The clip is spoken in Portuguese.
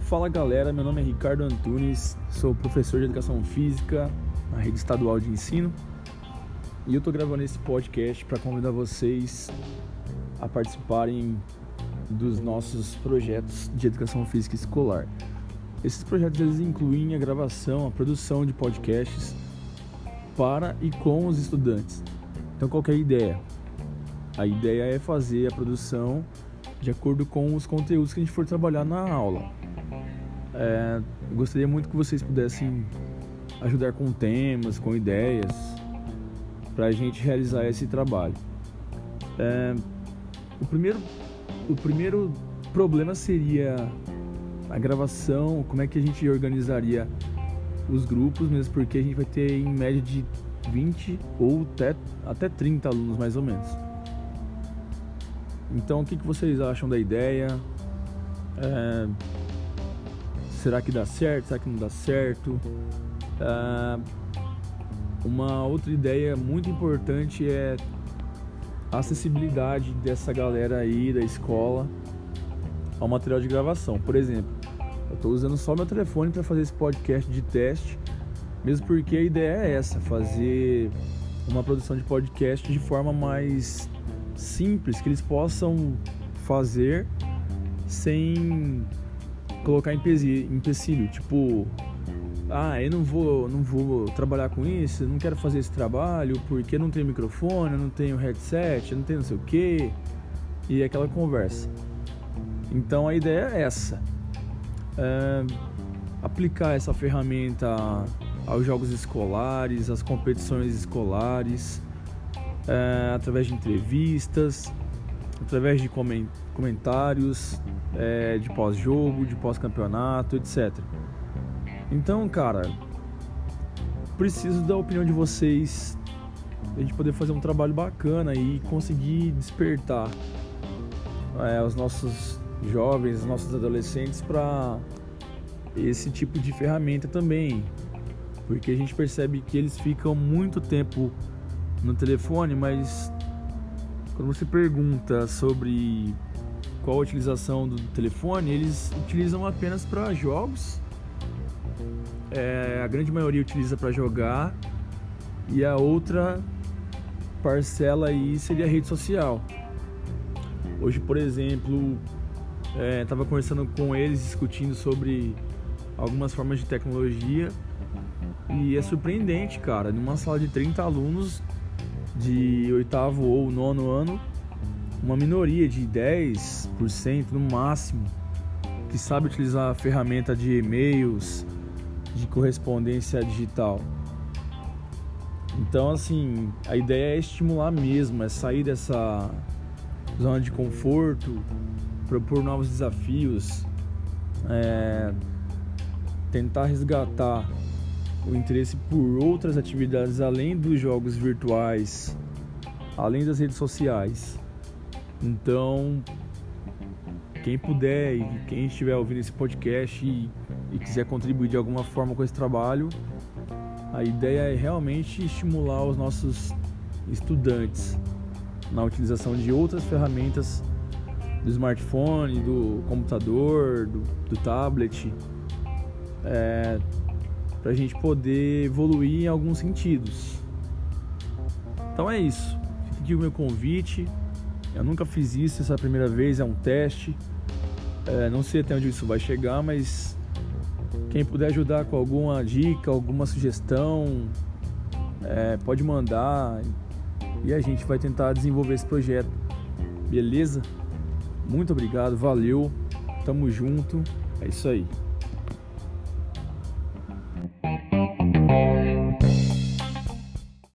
Fala galera, meu nome é Ricardo Antunes, sou professor de Educação Física na Rede Estadual de Ensino e eu tô gravando esse podcast para convidar vocês a participarem dos nossos projetos de Educação Física Escolar. Esses projetos eles incluem a gravação, a produção de podcasts para e com os estudantes. Então qual é ideia? A ideia é fazer a produção de acordo com os conteúdos que a gente for trabalhar na aula. É, gostaria muito que vocês pudessem ajudar com temas, com ideias, para a gente realizar esse trabalho. É, o, primeiro, o primeiro problema seria a gravação, como é que a gente organizaria os grupos, mesmo porque a gente vai ter em média de 20 ou até, até 30 alunos mais ou menos. Então o que, que vocês acham da ideia? É, será que dá certo? Será que não dá certo? Uh, uma outra ideia muito importante é a acessibilidade dessa galera aí da escola ao material de gravação. Por exemplo, eu estou usando só meu telefone para fazer esse podcast de teste, mesmo porque a ideia é essa, fazer uma produção de podcast de forma mais simples, que eles possam fazer sem colocar empecilho, tipo, ah, eu não vou, não vou trabalhar com isso, não quero fazer esse trabalho porque não tenho microfone, não tenho headset, não tenho não sei o que, e aquela conversa. Então a ideia é essa, é aplicar essa ferramenta aos jogos escolares, às competições escolares, é, através de entrevistas, através de comentários é, de pós-jogo, de pós-campeonato, etc. Então, cara, preciso da opinião de vocês, a gente poder fazer um trabalho bacana e conseguir despertar é, os nossos jovens, os nossos adolescentes para esse tipo de ferramenta também, porque a gente percebe que eles ficam muito tempo no telefone, mas quando você pergunta sobre qual a utilização do telefone, eles utilizam apenas para jogos. É, a grande maioria utiliza para jogar e a outra parcela aí seria a rede social. Hoje, por exemplo, estava é, conversando com eles discutindo sobre algumas formas de tecnologia e é surpreendente, cara. Numa sala de 30 alunos, de oitavo ou nono ano, uma minoria de 10% no máximo que sabe utilizar a ferramenta de e-mails, de correspondência digital. Então, assim, a ideia é estimular mesmo, é sair dessa zona de conforto, propor novos desafios, é, tentar resgatar o interesse por outras atividades além dos jogos virtuais, além das redes sociais. Então, quem puder e quem estiver ouvindo esse podcast e, e quiser contribuir de alguma forma com esse trabalho, a ideia é realmente estimular os nossos estudantes na utilização de outras ferramentas do smartphone, do computador, do, do tablet. É, para a gente poder evoluir em alguns sentidos. Então é isso. Fica aqui o meu convite. Eu nunca fiz isso, essa é a primeira vez, é um teste. É, não sei até onde isso vai chegar, mas quem puder ajudar com alguma dica, alguma sugestão, é, pode mandar e a gente vai tentar desenvolver esse projeto. Beleza? Muito obrigado, valeu, tamo junto, é isso aí.